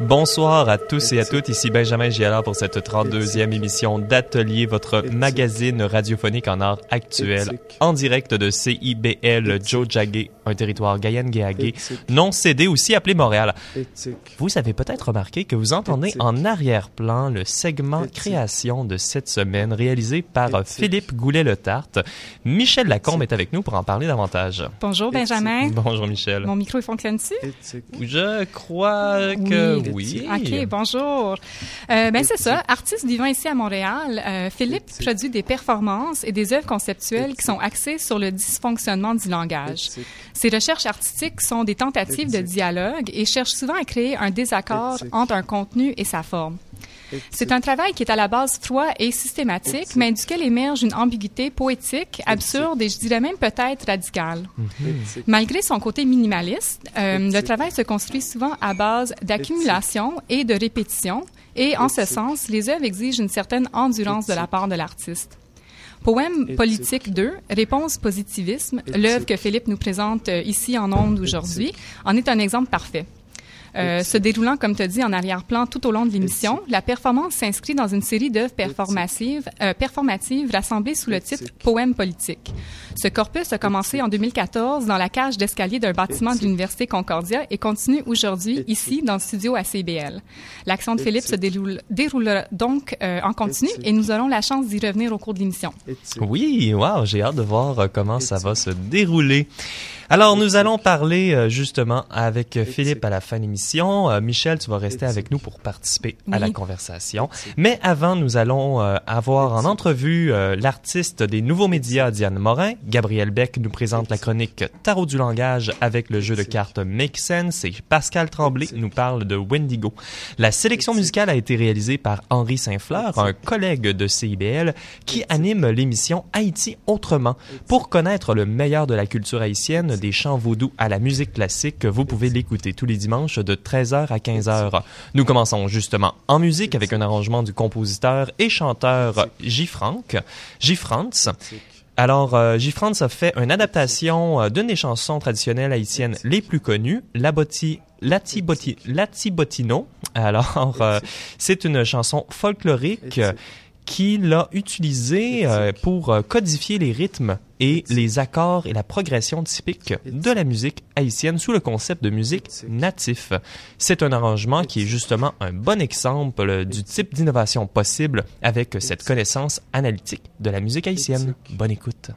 Bonsoir à tous et à toutes, ici Benjamin Giala pour cette 32e émission d'Atelier, votre magazine radiophonique en art actuel, en direct de CIBL Joe Jagé, un territoire Guyane-Guéagé, non cédé aussi appelé Montréal. Vous avez peut-être remarqué que vous entendez en arrière-plan le segment création de cette semaine réalisé par Philippe Goulet-Le-Tarte. Michel Lacombe est avec nous pour en parler davantage. Bonjour Benjamin. Bonjour Michel. Mon micro fonctionne-tu? Je crois que oui. OK, bonjour. Euh, ben c'est ça, artiste vivant ici à Montréal, euh, Philippe produit des performances et des œuvres conceptuelles qui sont axées sur le dysfonctionnement du langage. Ses recherches artistiques sont des tentatives de dialogue et cherchent souvent à créer un désaccord entre un contenu et sa forme. C'est un travail qui est à la base froid et systématique, mais duquel émerge une ambiguïté poétique, absurde et je dirais même peut-être radicale. Malgré son côté minimaliste, euh, le travail se construit souvent à base d'accumulation et de répétition, et en ce sens, les œuvres exigent une certaine endurance de la part de l'artiste. Poème politique 2, Réponse positivisme, l'œuvre que Philippe nous présente euh, ici en ondes aujourd'hui, en est un exemple parfait. Euh, se déroulant, comme tu as dit, en arrière-plan tout au long de l'émission. La performance s'inscrit dans une série d'œuvres performatives, euh, performatives rassemblées sous le titre Poème politique. Ce corpus a commencé en 2014 dans la cage d'escalier d'un bâtiment de l'Université Concordia et continue aujourd'hui ici dans le studio à CBL. L'action de Philippe se déroule, déroule donc euh, en continu et nous aurons la chance d'y revenir au cours de l'émission. Oui, wow, j'ai hâte de voir euh, comment ça va se dérouler. Alors, nous allons parler euh, justement avec Philippe à la fin de l'émission. Euh, Michel, tu vas rester avec nous pour participer à la conversation. Mais avant, nous allons euh, avoir en entrevue l'artiste des nouveaux médias, Diane Morin. Gabriel Beck nous présente la chronique Tarot du langage avec le jeu de cartes Make Sense et Pascal Tremblay nous parle de Wendigo. La sélection musicale a été réalisée par Henri Saint-Fleur, un collègue de CIBL qui anime l'émission Haïti autrement. Pour connaître le meilleur de la culture haïtienne, des chants vaudous à la musique classique, vous pouvez l'écouter tous les dimanches de 13h à 15h. Nous commençons justement en musique avec un arrangement du compositeur et chanteur J. Franck, J. Franz. Alors, euh, J. Franz a fait une adaptation euh, d'une des chansons traditionnelles haïtiennes les plus connues, La Botti Latiboti, Latibotino. Alors, euh, c'est une chanson folklorique qu'il a utilisée euh, pour euh, codifier les rythmes et les accords et la progression typique de la musique haïtienne sous le concept de musique natif. C'est un arrangement qui est justement un bon exemple du type d'innovation possible avec cette connaissance analytique de la musique haïtienne. Bonne écoute.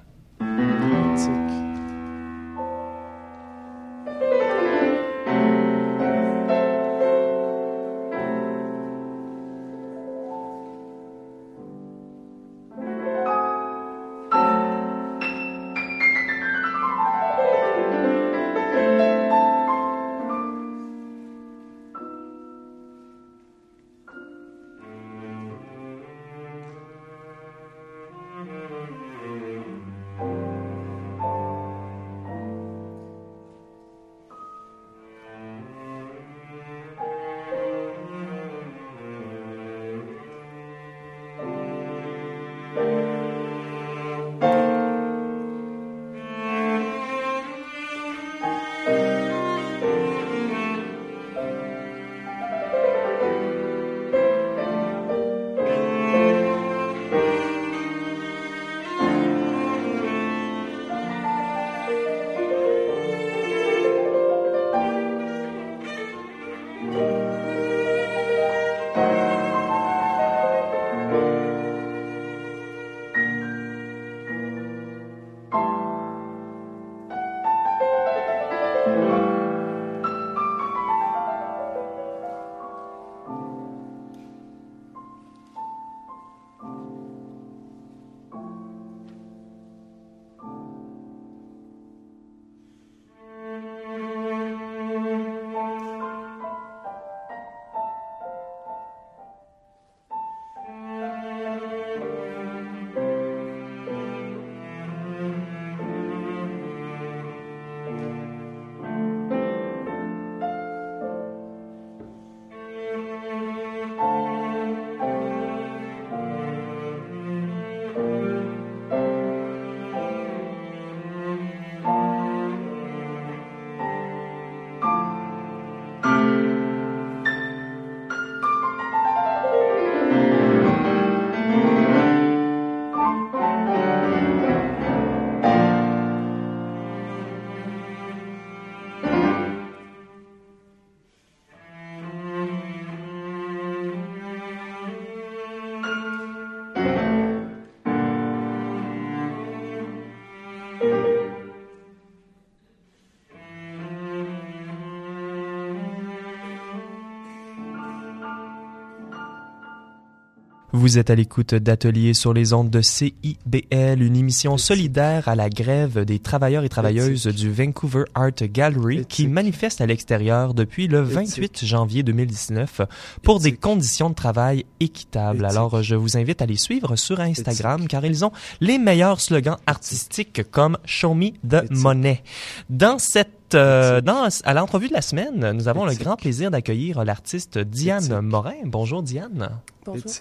Vous êtes à l'écoute d'Ateliers sur les ondes de CIBL, une émission solidaire à la grève des travailleurs et travailleuses du Vancouver Art Gallery qui manifeste à l'extérieur depuis le 28 janvier 2019 pour des conditions de travail équitables. Alors, je vous invite à les suivre sur Instagram car ils ont les meilleurs slogans artistiques comme Show Me the Money. Dans cette euh, dans, à l'entrevue de la semaine, nous avons le grand plaisir d'accueillir l'artiste Diane Morin. Bonjour Diane. Bonjour.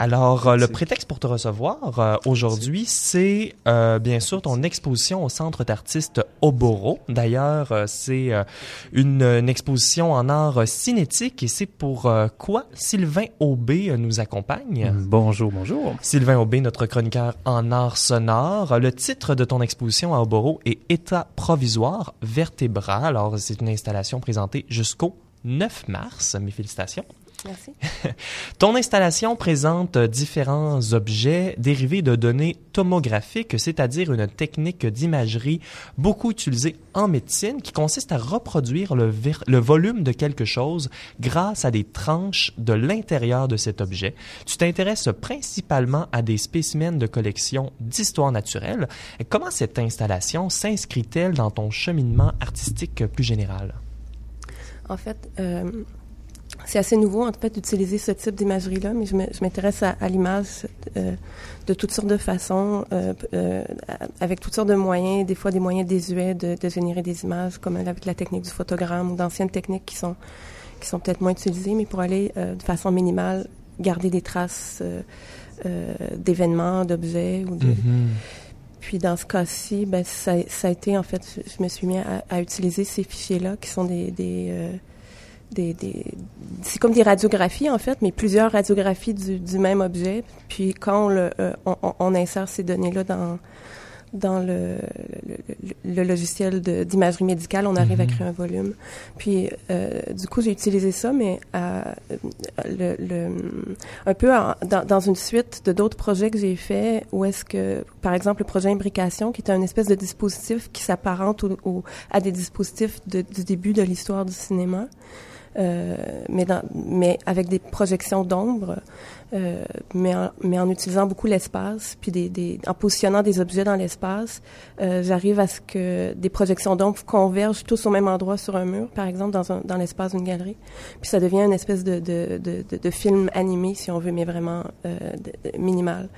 Alors, euh, le prétexte pour te recevoir euh, aujourd'hui, c'est euh, bien sûr ton exposition au Centre d'artistes Oboro. D'ailleurs, c'est une, une, exposition en art cinétique et c'est pour quoi? Sylvain Aubé nous accompagne. Bonjour, bonjour. Sylvain Aubé, notre chroniqueur en art sonore. Le titre de ton exposition à Oboro est État provisoire vertébral. Alors, c'est une installation présentée jusqu'au 9 mars. Mes félicitations. Merci. Ton installation présente différents objets dérivés de données tomographiques, c'est-à-dire une technique d'imagerie beaucoup utilisée en médecine qui consiste à reproduire le, le, volume de quelque chose grâce à des tranches de l'intérieur de cet objet. Tu t'intéresses principalement à des spécimens de collection d'histoire naturelle. Comment cette installation s'inscrit-elle dans ton cheminement artistique plus général? En fait, euh c'est assez nouveau, en fait, d'utiliser ce type d'imagerie-là, mais je m'intéresse à, à l'image euh, de toutes sortes de façons, euh, euh, avec toutes sortes de moyens, des fois des moyens désuets de, de générer des images, comme avec la technique du photogramme ou d'anciennes techniques qui sont, qui sont peut-être moins utilisées, mais pour aller euh, de façon minimale garder des traces euh, d'événements, d'objets ou de... Mm-hmm. Puis dans ce cas-ci, ben, ça, ça, a été, en fait, je me suis mis à, à utiliser ces fichiers-là qui sont des... des des, des c'est comme des radiographies en fait, mais plusieurs radiographies du, du même objet. Puis quand on, le, euh, on, on, insère ces données-là dans dans le, le, le logiciel d'imagerie médicale, on arrive à créer un volume. Puis, euh, du coup, j'ai utilisé ça, mais euh, le, le, un peu en, dans, dans, une suite de d'autres projets que j'ai faits, où est-ce que, par exemple, le projet Imbrication, qui est un espèce de dispositif qui s'apparente au, à des dispositifs de, du début de l'histoire du cinéma. Euh, mais, dans, mais avec des projections d'ombre, euh, mais, en, mais en utilisant beaucoup l'espace, puis des, des, en positionnant des objets dans l'espace, euh, j'arrive à ce que des projections d'ombre convergent tous au même endroit sur un mur, par exemple, dans, un, dans l'espace d'une galerie. Puis ça devient une espèce de, de, de, de, film animé, si on veut, mais vraiment euh, minimal.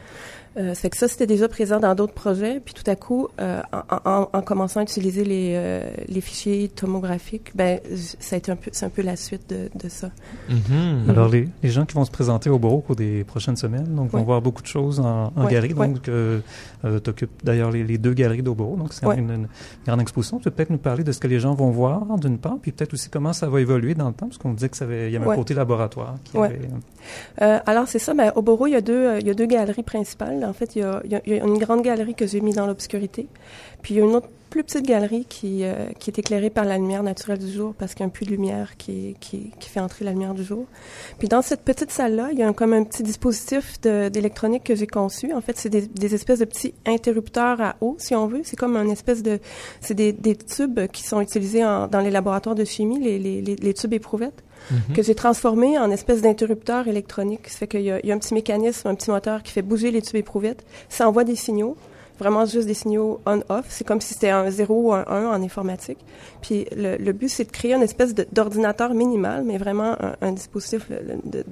Euh, c'est que ça, c'était déjà présent dans d'autres projets. Puis tout à coup, euh, en, en, en, commençant à utiliser les, euh, les fichiers tomographiques, ben, ça a été un peu, c'est un peu la suite de, de ça. Mm-hmm. Alors, les, les, gens qui vont se présenter au bureau au cours des prochaines semaines, donc, Ouais. vont voir beaucoup de choses en, en Ouais, galerie. ouais. Donc, euh, euh, t'occupes d'ailleurs les, les deux galeries d'Oboro. Donc, c'est Ouais. une, une grande exposition. Tu peux peut-être nous parler de ce que les gens vont voir, d'une part, puis peut-être aussi comment ça va évoluer dans le temps, parce qu'on disait que ça avait, il y avait Ouais. un côté laboratoire. Qui Ouais. avait, Euh, alors c'est ça. Ben, au Boro, il y a deux, euh, il y a deux galeries principales. En fait, il y a, une grande galerie que j'ai mis dans l'obscurité, puis il y a une autre plus petite galerie qui, euh, qui est éclairée par la lumière naturelle du jour, parce qu'il y a un puits de lumière qui, qui, qui fait entrer la lumière du jour. Puis dans cette petite salle-là, il y a un, comme un petit dispositif d'électronique que j'ai conçu. En fait, c'est des, des espèces de petits interrupteurs à eau, si on veut. C'est comme un espèce de, c'est des, des tubes qui sont utilisés en- dans les laboratoires de chimie, les, les, les, les tubes éprouvettes Mhm. que j'ai transformé en espèce d'interrupteur électronique. Ça fait qu'il y, y a un petit mécanisme, un petit moteur qui fait bouger les tubes éprouvettes. Ça envoie des signaux, vraiment juste des signaux on-off. C'est comme si c'était un 0 ou un 1 en informatique. Puis le, le but, c'est de créer une espèce d'ordinateur minimal, mais vraiment un, un dispositif le-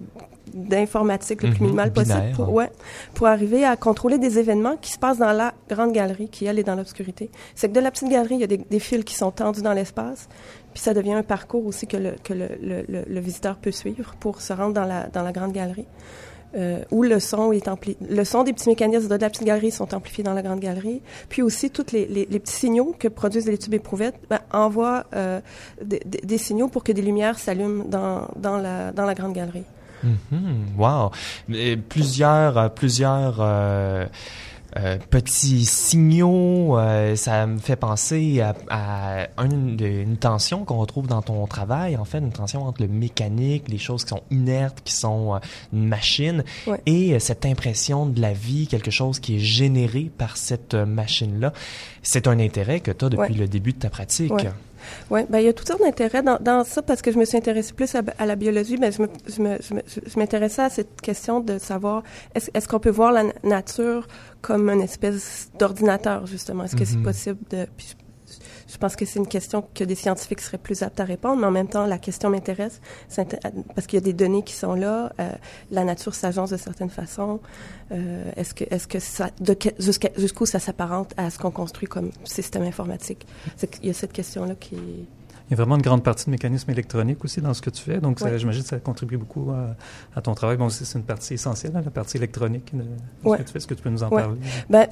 d'informatique le plus Mhm, minimal possible binaire. pour, ouais, pour arriver à contrôler des événements qui se passent dans la grande galerie qui, elle, est dans l'obscurité. C'est que de la petite galerie, il y a des, des fils qui sont tendus dans l'espace, puis ça devient un parcours aussi que le, que le, le visiteur peut suivre pour se rendre dans la, dans la grande galerie. Euh, où le son est ampli le son des petits mécanismes de la petite galerie sont amplifiés dans la grande galerie, puis aussi tous les, les, les petits signaux que produisent les tubes éprouvettes ben, envoient euh, des, des- signaux pour que des lumières s'allument dans, dans, la, dans la grande galerie. Mhm. Wow. Et plusieurs, euh, plusieurs euh, euh, petits signaux. euh, ça me fait penser à, à une, une tension qu'on retrouve dans ton travail. En fait, une tension entre le mécanique, les choses qui sont inertes, qui sont euh, une machine, Ouais. et euh, cette impression de la vie, quelque chose qui est généré par cette euh, machine-là. C'est un intérêt que tu as depuis Ouais. le début de ta pratique. Ouais. Oui, ben, il y a toutes sortes d'intérêts dans, dans, ça parce que je me suis intéressée plus à, à la biologie. Ben, je, me, je, m'intéressais à cette question de savoir est-ce, est-ce qu'on peut voir la nature comme une espèce d'ordinateur, justement? Est-ce que c'est mm-hmm. possible de. Puis je pense que c'est une question que des scientifiques seraient plus aptes à répondre, mais en même temps, la question m'intéresse parce qu'il y a des données qui sont là. Euh, la nature s'agence de certaines façons. Euh, est-ce que, est-ce que ça, jusqu'où ça s'apparente à ce qu'on construit comme système informatique? Il y a cette question-là qui il y a vraiment une grande partie de mécanisme électronique aussi dans ce que tu fais. Donc, j'imagine que ça contribue beaucoup à, ton travail. Bon, c'est une partie essentielle, hein, la partie électronique de, ce que tu fais. Est-ce que tu peux nous en parler? Ben,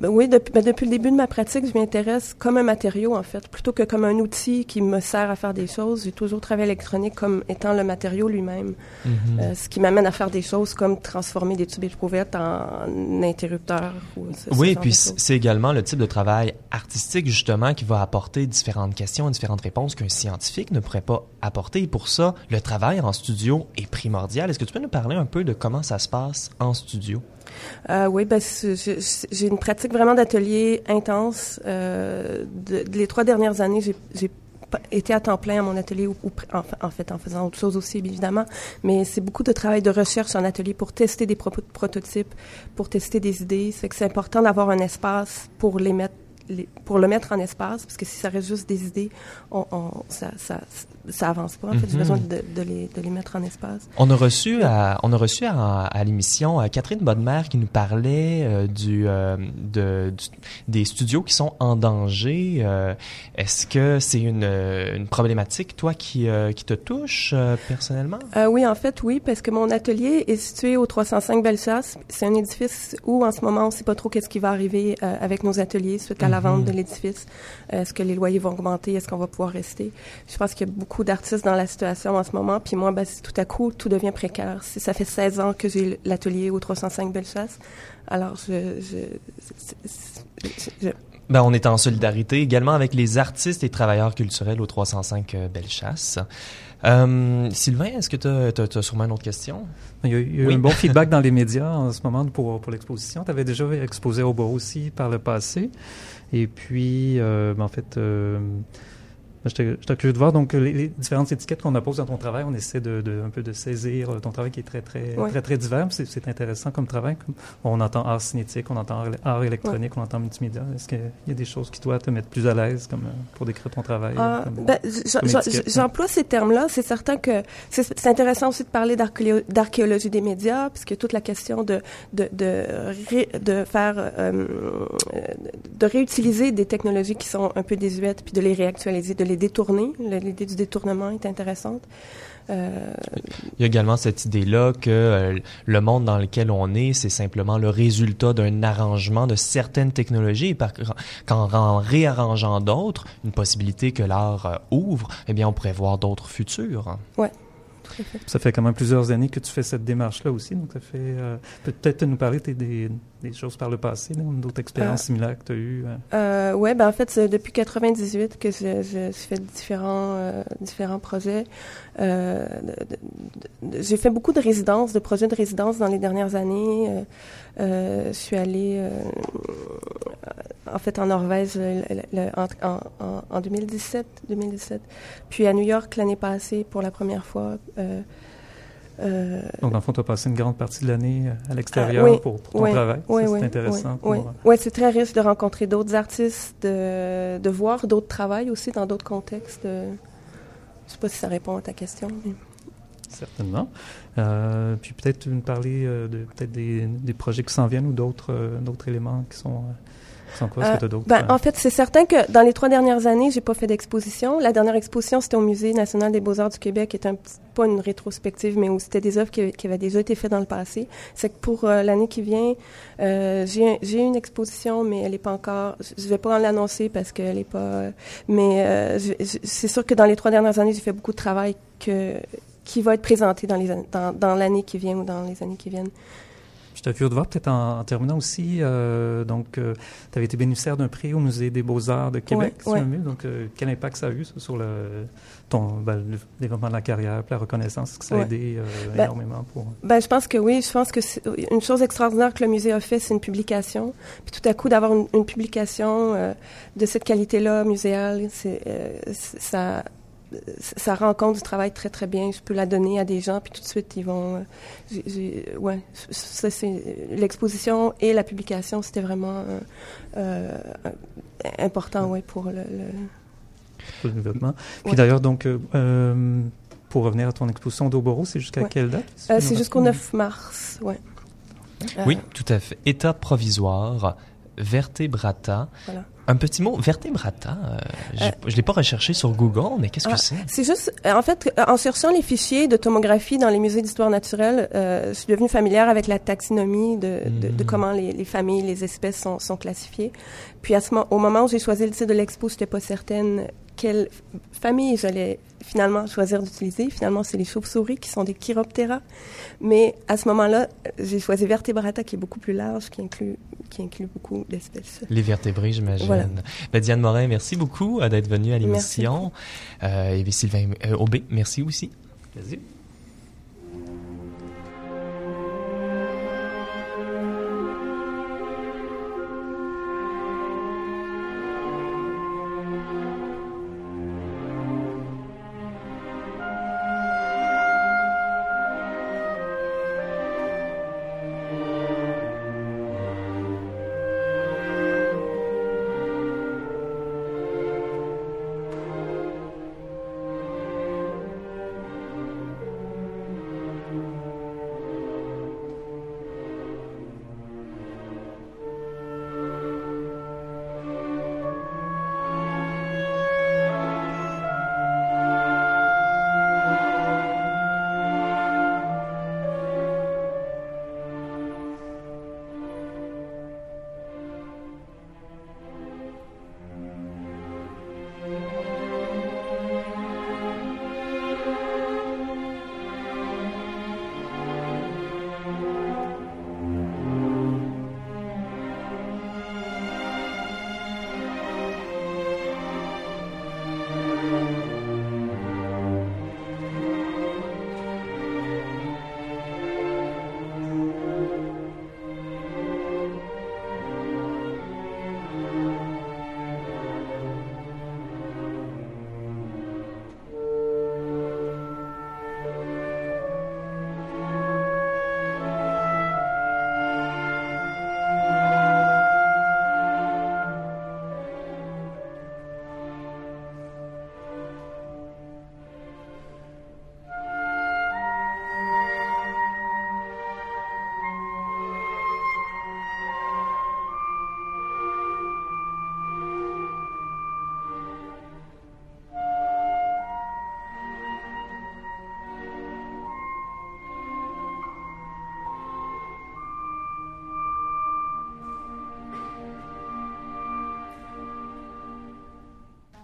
ben, oui, depuis, ben, depuis, le début de ma pratique, je m'intéresse comme un matériau, en fait, plutôt que comme un outil qui me sert à faire des choses. J'ai toujours travaillé l'électronique comme étant le matériau lui-même. Mm-hmm. Euh, ce qui m'amène à faire des choses comme transformer des tubes éprouvettes en interrupteurs. oui, et puis c'est également le type de travail artistique, justement, qui va apporter différentes questions, différentes réponses qu'un scientifique ne pourrait pas apporter. Et pour ça, le travail en studio est primordial. Est-ce que tu peux nous parler un peu de comment ça se passe en studio? Euh, oui, ben, j'ai une pratique vraiment d'atelier intense. Euh, les trois dernières années, j'ai été à temps plein à mon atelier, en, fait, en faisant autre chose aussi, évidemment, mais c'est beaucoup de travail de recherche en atelier pour tester des prototypes, pour tester des idées. C'est important d'avoir un espace pour les mettre pour le mettre en espace, parce que si ça reste juste des idées, on, on ça, ça, ça avance pas. En fait, j'ai mhm. besoin de, de, les, de, les, mettre en espace. On a reçu à, on a reçu à, à l'émission euh, Catherine Bodmer qui nous parlait euh, du, euh, de, des studios qui sont en danger. Euh, est-ce que c'est une, une problématique, toi, qui, qui te touche personnellement? oui, en fait, oui, parce que mon atelier est situé au 305 Bellechasse. C'est un édifice où, en ce moment, on ne sait pas trop qu'est-ce qui va arriver avec nos ateliers suite à la vente mhm. de l'édifice. Est-ce que les loyers vont augmenter? Est-ce qu'on va pouvoir rester? Je pense qu'il y a beaucoup d'artistes dans la situation en ce moment. Puis moi, ben, tout à coup, tout devient précaire. Ça fait 16 ans que j'ai l'atelier au 305 Bellechasse. Alors, je... je, ben, on est en solidarité également avec les artistes et travailleurs culturels au 305 euh, Bellechasse. Euh, Sylvain, est-ce que tu as, sûrement une autre question? Il y a eu un bon feedback dans les médias en ce moment pour, pour l'exposition. Tu avais déjà exposé au beau aussi par le passé. Et puis, euh, ben, en fait, euh, J'étais curieux de voir donc les, différentes étiquettes qu'on appose dans ton travail. On essaie de, de, un peu de saisir euh, ton travail qui est très très très très divers. C'est intéressant comme travail. On entend art cinétique, on entend art, électronique, on entend multimédia. Est-ce qu'il y a des choses qui doivent te mettre plus à l'aise comme euh, pour décrire ton travail ah, ben, J'emploie ces termes-là. C'est certain que c'est intéressant aussi de parler d'archéologie des médias, puisque toute la question de de de, de faire euh, de réutiliser des technologies qui sont un peu désuètes puis de les réactualiser, de les détourner. L'idée du détournement est intéressante. Euh, Il y a également cette idée-là que euh, le monde dans lequel on est, c'est simplement le résultat d'un arrangement de certaines technologies. Et qu'en réarrangeant d'autres, une possibilité que l'art euh, ouvre, eh bien, on pourrait voir d'autres futurs. Ouais. Ça fait quand même plusieurs années que tu fais cette démarche-là aussi, donc ça fait euh, peut-être nous parler des, des, choses par le passé, d'autres expériences euh, similaires que tu as eues. Euh? euh oui, ben en fait, c'est depuis 98 que je, je, fais différents différents projets. J'ai fait beaucoup de résidences, de projets de résidence dans les dernières années. je suis allée en fait en Norvège en, en, 2017, 2017, puis à New York l'année passée pour la première fois. Euh, euh, Donc, dans le fond, tu as passé une grande partie de l'année euh, à l'extérieur pour, ton travail. Oui, c'est intéressant. Oui, c'est très riche de rencontrer d'autres artistes, de, de voir d'autres travails aussi dans d'autres contextes. je ne sais pas si ça répond à ta question. Certainement. puis peut-être nous parler de peut-être des, des, projets qui s'en viennent ou d'autres d'autres éléments qui sont euh, ben, en fait, c'est certain que dans les trois dernières années, j'ai pas fait d'exposition. La dernière exposition, c'était au Musée national des beaux-arts du Québec, qui est un pas une rétrospective, mais où c'était des œuvres qui, qui, avaient déjà été faites dans le passé. C'est que pour euh, l'année qui vient, euh, j'ai une exposition, mais elle n'est pas encore. Je vais pas l'annoncer parce qu'elle n'est pas. mais c'est sûr que dans les trois dernières années, j'ai fait beaucoup de travail que qui va être présenté dans les dans, dans l'année qui vient ou dans les années qui viennent. J'étais curieux de voir, peut-être en, terminant aussi, euh, donc, tu avais été bénéficiaire d'un prix au Musée des Beaux-Arts de Québec, donc quel impact ça a eu sur le, ton, ben, le développement de la carrière, la reconnaissance, est-ce que ça a aidé ben, énormément pour... Ben, je pense que oui, je pense que une chose extraordinaire que le musée a fait, c'est une publication. Puis tout à coup, d'avoir une, publication de cette qualité-là, muséale, c'est, ça ça rend compte du travail très, très bien. Je peux la donner à des gens, puis tout de suite, ils vont... Euh, ouais, ça, c'est... L'exposition et la publication, c'était vraiment euh, euh, important, ouais, pour le... le... développement. Puis d'ailleurs, donc, pour revenir à ton exposition d'Oboro, c'est jusqu'à quelle date? c'est jusqu'au 9 mars, ouais. Oui, tout à fait. État provisoire, vertébrata. Voilà. Un petit mot, vertébrata, euh, euh, je ne l'ai pas recherché sur Google, mais qu'est-ce que ah, c'est? C'est juste, euh, en fait, en cherchant les fichiers de tomographie dans les musées d'histoire naturelle, je suis devenue familière avec la taxinomie de, de, de mm. comment les, les, familles, les espèces sont, sont classifiées. Puis à ce au moment où j'ai choisi le titre de l'expo, je n'étais pas certaine quelle famille j'allais finalement choisir d'utiliser. Finalement, c'est les chauves-souris qui sont des chiroptera. Mais à ce moment-là, j'ai choisi vertébrata qui est beaucoup plus large, qui inclut, qui inclut beaucoup d'espèces. Les vertébrés, j'imagine. Ben, Diane Morin, merci beaucoup euh, d'être venue à l'émission. Euh, et Sylvain euh, Aubé, merci aussi. Vas-y.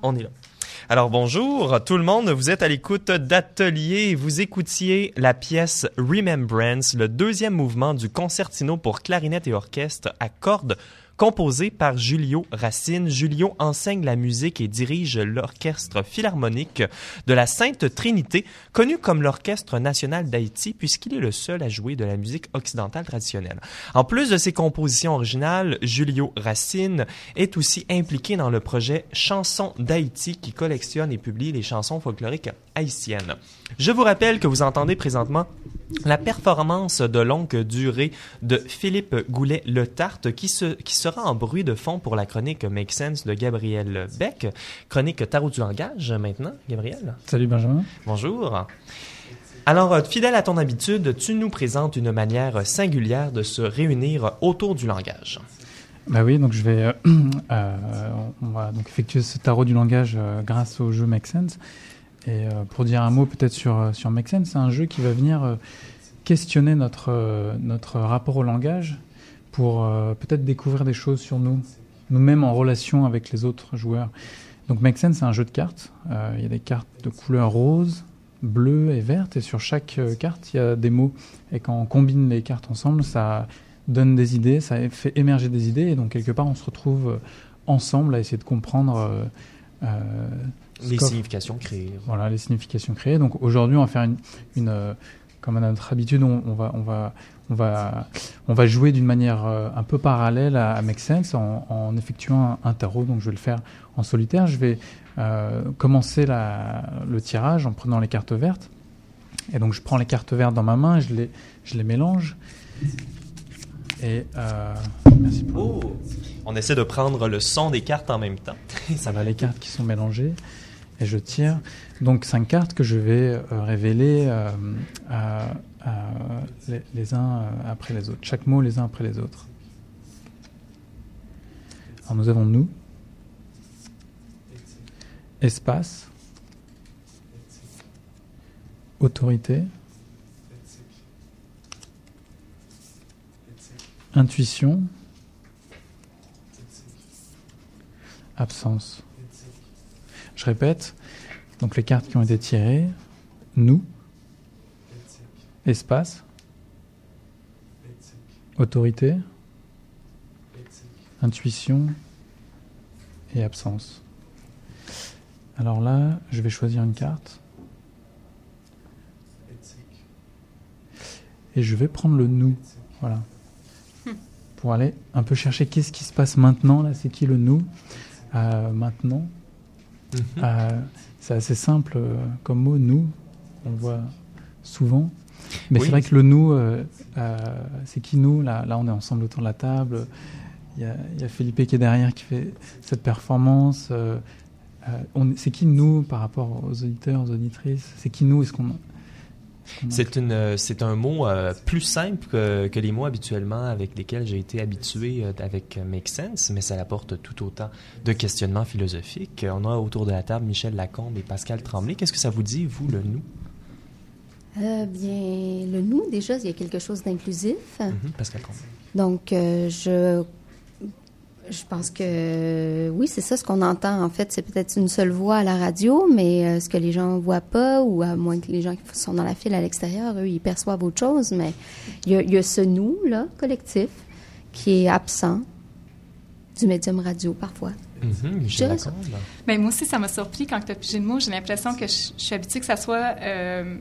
On est là. Alors bonjour tout le monde, vous êtes à l'écoute d'Atelier, vous écoutiez la pièce Remembrance, le deuxième mouvement du concertino pour clarinette et orchestre à cordes Composé par Julio Racine, Julio enseigne la musique et dirige l'orchestre philharmonique de la Sainte Trinité, connu comme l'Orchestre national d'Haïti puisqu'il est le seul à jouer de la musique occidentale traditionnelle. En plus de ses compositions originales, Julio Racine est aussi impliqué dans le projet Chansons d'Haïti qui collectionne et publie les chansons folkloriques haïtiennes. Je vous rappelle que vous entendez présentement la performance de longue durée de Philippe Goulet-Le Tarte qui, se, qui sera en bruit de fond pour la chronique Make Sense de Gabriel Beck. Chronique Tarot du langage maintenant, Gabriel. Salut Benjamin. Bonjour. Alors, euh, fidèle à ton habitude, tu nous présentes une manière singulière de se réunir autour du langage. Bah oui, donc je vais, euh, euh, on va donc effectuer ce tarot du langage grâce au jeu Make Sense. Et euh, pour dire un mot peut-être sur, euh, sur Make c'est un jeu qui va venir euh, questionner notre, notre rapport au langage pour peut-être découvrir des choses sur nous, nous-mêmes en relation avec les autres joueurs. Donc Make c'est un jeu de cartes. Il y a des cartes de couleur rose, bleues et vertes, et sur chaque carte, il y a des mots. Et quand on combine les cartes ensemble, ça donne des idées, ça fait émerger des idées, et donc quelque part, on se retrouve ensemble à essayer de comprendre les significations créées. Voilà, les significations créées. Donc aujourd'hui, on va faire une, une comme à notre habitude, on, on, va, on, va, on, va, on va jouer d'une manière un peu parallèle à, Make Sense en, en effectuant un, un, tarot. Donc je vais le faire en solitaire. Je vais euh, commencer la, le tirage en prenant les cartes vertes. Et donc je prends les cartes vertes dans ma main, je les, je les mélange. Et euh, merci pour oh, On essaie de prendre le son des cartes en même temps. Ça va les cartes qui sont mélangées. Et je tire donc cinq cartes que je vais euh, révéler euh, les, les, uns après les autres. Chaque mot les uns après les autres. Alors nous avons nous, espace, autorité, intuition, absence. Je répète, donc les cartes qui ont été tirées, nous, espace, autorité, intuition et absence. Alors là, je vais choisir une carte. Et je vais prendre le nous. Voilà. Pour aller un peu chercher qu'est-ce qui se passe maintenant. Là, c'est qui le nous? Euh, Maintenant. Euh, c'est assez simple euh, comme mot, nous. On le voit souvent. Mais c'est vrai que le nous, c'est qui nous? Là, là, on est ensemble autour de la table. Il y, a, il y a Philippe qui est derrière qui fait cette performance. Euh, c'est qui nous par rapport aux auditeurs, aux auditrices? C'est qui nous? Est-ce qu'on c'est une, euh, c'est un mot euh, plus simple que, que, les mots habituellement avec lesquels j'ai été habitué avec Make Sense, mais ça apporte tout autant de questionnements philosophiques. On a autour de la table Michel Lacombe et Pascal Tremblay. Qu'est-ce que ça vous dit, vous, le nous? Bien, le nous, déjà, il y a quelque chose d'inclusif. Mm-hmm. Pascal Tremblay. Donc, je je pense que oui, c'est ça ce qu'on entend. En fait, c'est peut-être une seule voix à la radio, mais euh, ce que les gens voient pas, ou à moins que les gens qui sont dans la file à l'extérieur, eux, ils perçoivent autre chose. Mais il y a, ce nous là collectif qui est absent du médium radio parfois. Mm-hmm, ben, moi aussi, ça m'a surpris quand tu as pigé le mot. J'ai l'impression que je, suis habituée que ça soit euh,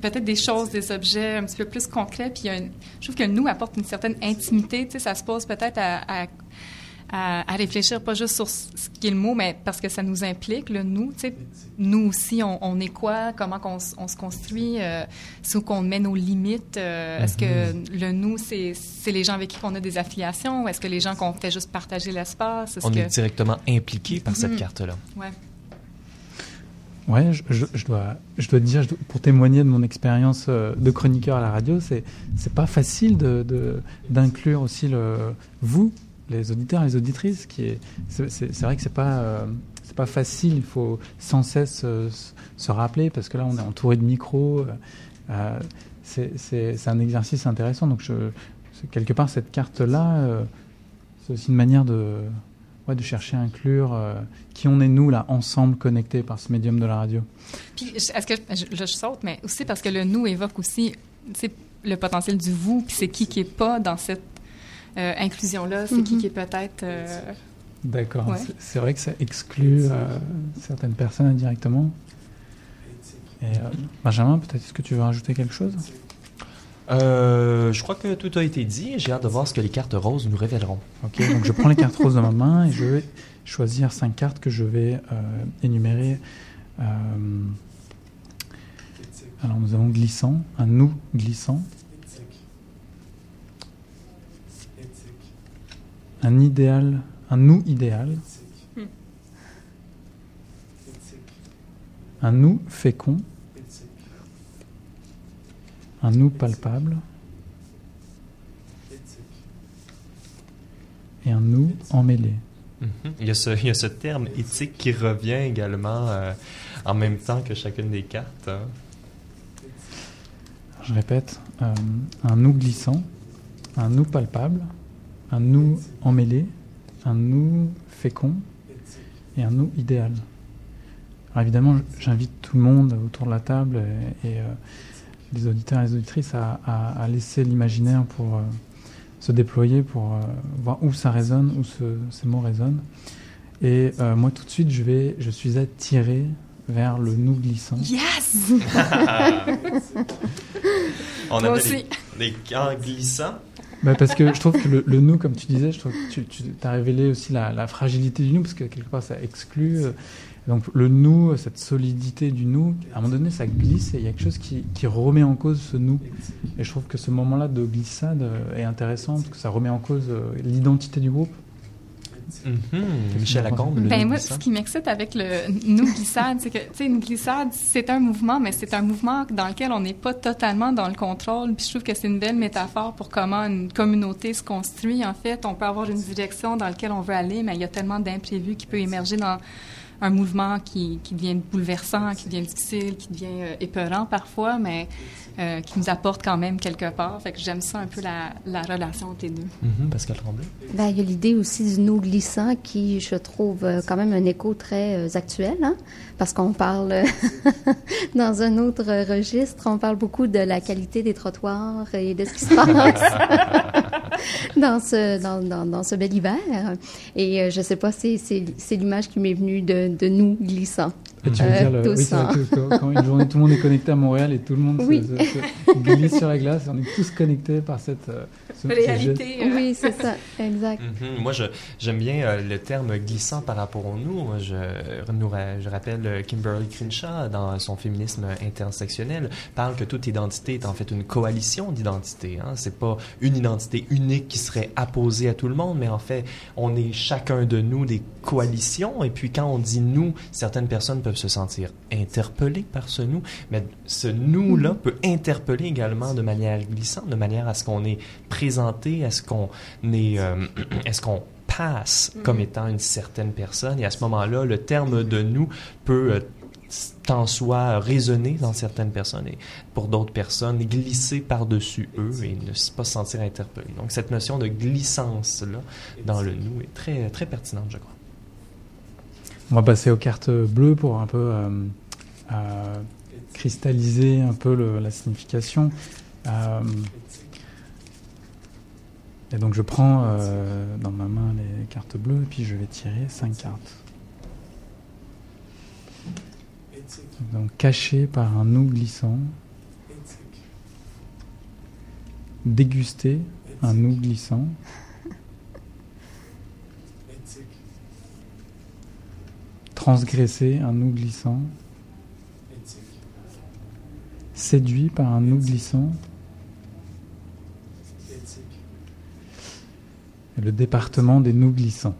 peut-être des choses, des objets un petit peu plus concrets. Puis je trouve que nous apporte une certaine intimité. Tu sais, ça se pose peut-être à à, réfléchir pas juste sur ce qui est le mot, mais parce que ça nous implique, le nous. Tu sais, nous aussi, on, est quoi, comment on, se construit, euh, où qu'on met nos limites? Euh, est-ce que mm-hmm. le nous, c'est les gens avec qui on a des affiliations, ou est-ce que les gens qu'on fait juste partager l'espace? on est directement impliqué par cette mm-hmm. carte-là. Ouais. Ouais, je, je, dois, je dois te dire, pour témoigner de mon expérience euh, de chroniqueur à la radio, c'est c'est pas facile de d'inclure aussi le vous les auditeurs et les auditrices. C'est, vrai que c'est pas, euh, pas facile. Il faut sans cesse euh, se rappeler parce que là, on est entouré de micros. Euh, c'est, c'est, un exercice intéressant. Donc, quelque part, cette carte-là, c'est aussi une manière de, ouais, de chercher à inclure qui on est nous là, ensemble connectés par ce médium de la radio. Puis, est-ce que je, saute, mais aussi parce que le nous évoque aussi le potentiel du vous, puis c'est qui qui est pas dans cette euh, inclusion-là, c'est qui mhm. qui est peut-être... Euh, D'accord. C'est vrai que ça exclut euh, certaines personnes indirectement. Et, Benjamin, peut-être est-ce que tu veux rajouter quelque chose? Je crois que tout a été dit. J'ai hâte de voir ce que les cartes roses nous révéleront. Ok, donc je prends les cartes roses dans ma main et je vais choisir cinq cartes que je vais énumérer. alors nous avons glissant, un nous glissant, un idéal, un nous idéal, un nous fécond, un nous palpable et un nous emmêlé. Mhm. il, y a ce, il, y a ce, terme éthique qui revient également euh, en même temps que chacune des cartes. Hein. Je répète, euh, un nous glissant, un nous palpable, un nous emmêlé, un nous fécond et un nous idéal. Alors évidemment, j'invite tout le monde autour de la table et, et euh, les auditeurs et les auditrices à, à, à laisser l'imaginaire pour euh, se déployer, pour euh, voir où ça résonne, où ce, ces mots résonnent. Et euh, moi, tout de suite, je, vais, je suis attiré vers le nous glissant. Yes! On a des, des camps glissants. Bah, parce que je trouve que le, le nous, comme tu disais, je trouve que tu, tu as révélé aussi la, fragilité du nous, parce que quelque part ça exclut. euh, Donc le nous, cette solidité du nous, à un moment donné ça glisse et il y a quelque chose qui, qui remet en cause ce nous. Et je trouve que ce moment-là de glissade euh, est intéressant, parce que ça remet en cause euh, l'identité du groupe. Mhm. Michel Lacombe, Ben moi, ce qui m'excite avec le nous glissade, c'est que, tu sais, une glissade, c'est un mouvement, mais c'est un mouvement dans lequel on n'est pas totalement dans le contrôle. Puis je trouve que c'est une belle métaphore pour comment une communauté se construit. En fait, on peut avoir une direction dans laquelle on veut aller, mais il y a tellement d'imprévus qui peut émerger dans un mouvement qui, qui devient bouleversant, qui devient difficile, qui devient euh, épeurant parfois, mais euh, qui nous apporte quand même quelque part. Fait que j'aime ça un peu la, la relation entre les deux. Mhm, Pascal Tremblay. Ben, il y a l'idée aussi du nous glissant qui, je trouve, euh, quand même un écho très euh, actuel, hein, parce qu'on parle, dans un autre registre, on parle beaucoup de la qualité des trottoirs et de ce qui se passe dans, ce, dans, dans, dans ce bel hiver. Et euh, je sais pas, c'est l'image qui m'est venue de, de nous glissant. Et tu veux Euh, dire, le- tous, oui, vrai hein. que quand, une journée tout le monde est connecté à Montréal et tout le monde se- Oui. se, se glisse sur la glace, on est tous connectés par cette euh, ce- ce geste. Réalité. euh, Oui, c'est ça, exact. Mhm. Moi, j'aime bien euh, le terme glissant par rapport au nous. Moi, je, nous ra- je rappelle Kimberly Crenshaw, dans son féminisme intersectionnel, parle que toute identité est en fait une coalition d'identités. Hein. C'est pas une identité unique qui serait apposée à tout le monde, mais en fait, on est chacun de nous des coalitions. Et puis, quand on dit nous, certaines personnes peuvent se sentir interpellées par ce nous, mais ce nous-là peut interpeller également de manière glissante, de manière à ce qu'on est présenté, à ce qu'on est, euh, est-ce qu'on passe comme étant une certaine personne. Et à ce moment-là, le terme de nous peut euh, tant soit résonner dans certaines personnes et pour d'autres personnes glisser par-dessus eux et ne pas se sentir interpellé. Donc cette notion de glissance-là dans le nous est très, très pertinente, je crois. On va passer aux cartes bleues pour un peu euh, euh, cristalliser un peu la signification. Euh, et donc je prends dans ma main les cartes bleues et puis je vais tirer cinq cartes. Donc caché par un nous glissant, dégusté un nous glissant, transgressé un nous glissant, séduit par un nous glissant, et le département des nous glissants.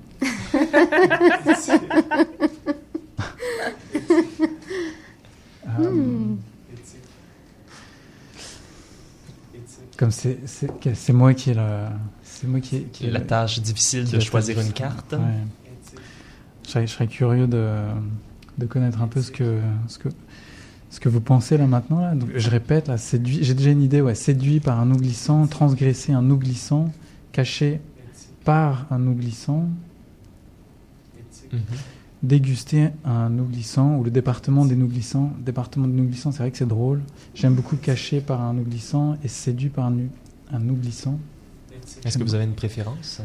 Euh, Comme c'est moi qui ai la c'est moi qui ai, qui ai La tâche difficile qui de choisir une carte. Ouais. Je, serais, curieux de, de connaître un peu ce que, ce que, ce que vous pensez là maintenant. Là. Donc, je répète, j'ai déjà une idée, ouais, séduit par un nous glissant, transgressé un nous glissant, caché par un nous glissant, Mhm. déguster un nous glissant ou le département des nous glissants. Département des nous glissants, c'est vrai que c'est drôle. J'aime beaucoup caché par un nous glissant et séduit par un, un nous glissant. Est-ce que vous avez une préférence?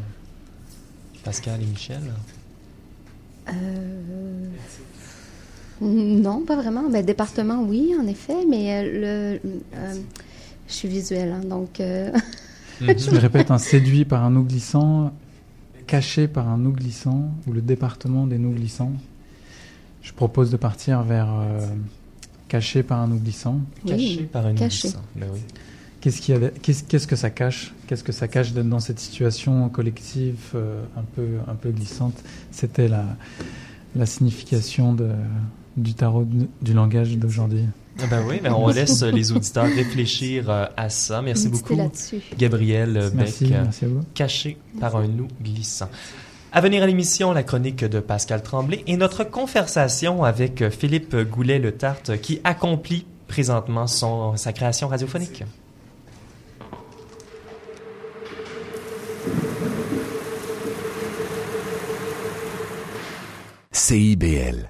Pascal et Michel? Euh, non, pas vraiment. Ben, département, oui, en effet, mais euh, le, euh, je suis visuelle, hein, donc euh, Je le répète, un séduit par un nous glissant, caché par un nous glissant, ou le département des nous glissants. Je propose de partir vers euh, caché par un nous glissant. Caché oui, par un caché. glissant. Ben oui. Qu'est-ce qu'il y avait- qu'est-ce, qu'est-ce que ça cache? Qu'est-ce que ça cache dans cette situation collective euh, un peu un peu glissante? C'était la la signification de, du tarot du langage d'aujourd'hui. Ah Ben oui, ben on laisse les auditeurs réfléchir euh, à ça. Merci beaucoup, là-dessus. Gabriel euh, Beck. Merci, merci à vous. caché par un nous glissant. À venir à l'émission, la chronique de Pascal Tremblay et notre conversation avec Philippe Goulet-Le Tarte qui accomplit présentement son, sa création radiophonique. CIBL.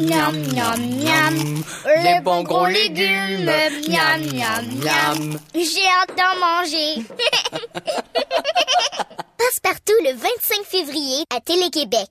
Miam, miam, miam. Les bons gros légumes. Miam, miam, miam. J'ai hâte d'en manger. Passe-partout le 25 février à Télé-Québec.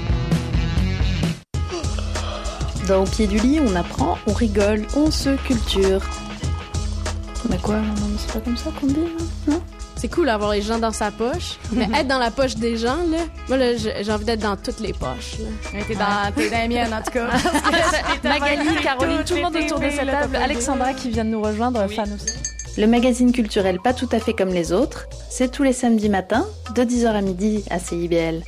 Au pied du lit, on apprend, on rigole, on se culture. Mais quoi C'est pas comme ça qu'on dit, non? C'est cool d'avoir les gens dans sa poche, mais être dans la poche des gens, là, moi, là, j'ai envie d'être dans toutes les poches. T'es dans, t'es dans les miennes, en tout cas. Magali, Caroline, tout le monde autour de cette table, Alexandra qui vient de nous rejoindre, fan aussi. Le magazine culturel Pas tout à fait comme les autres, c'est tous les samedis matins, de 10h à midi à CIBL.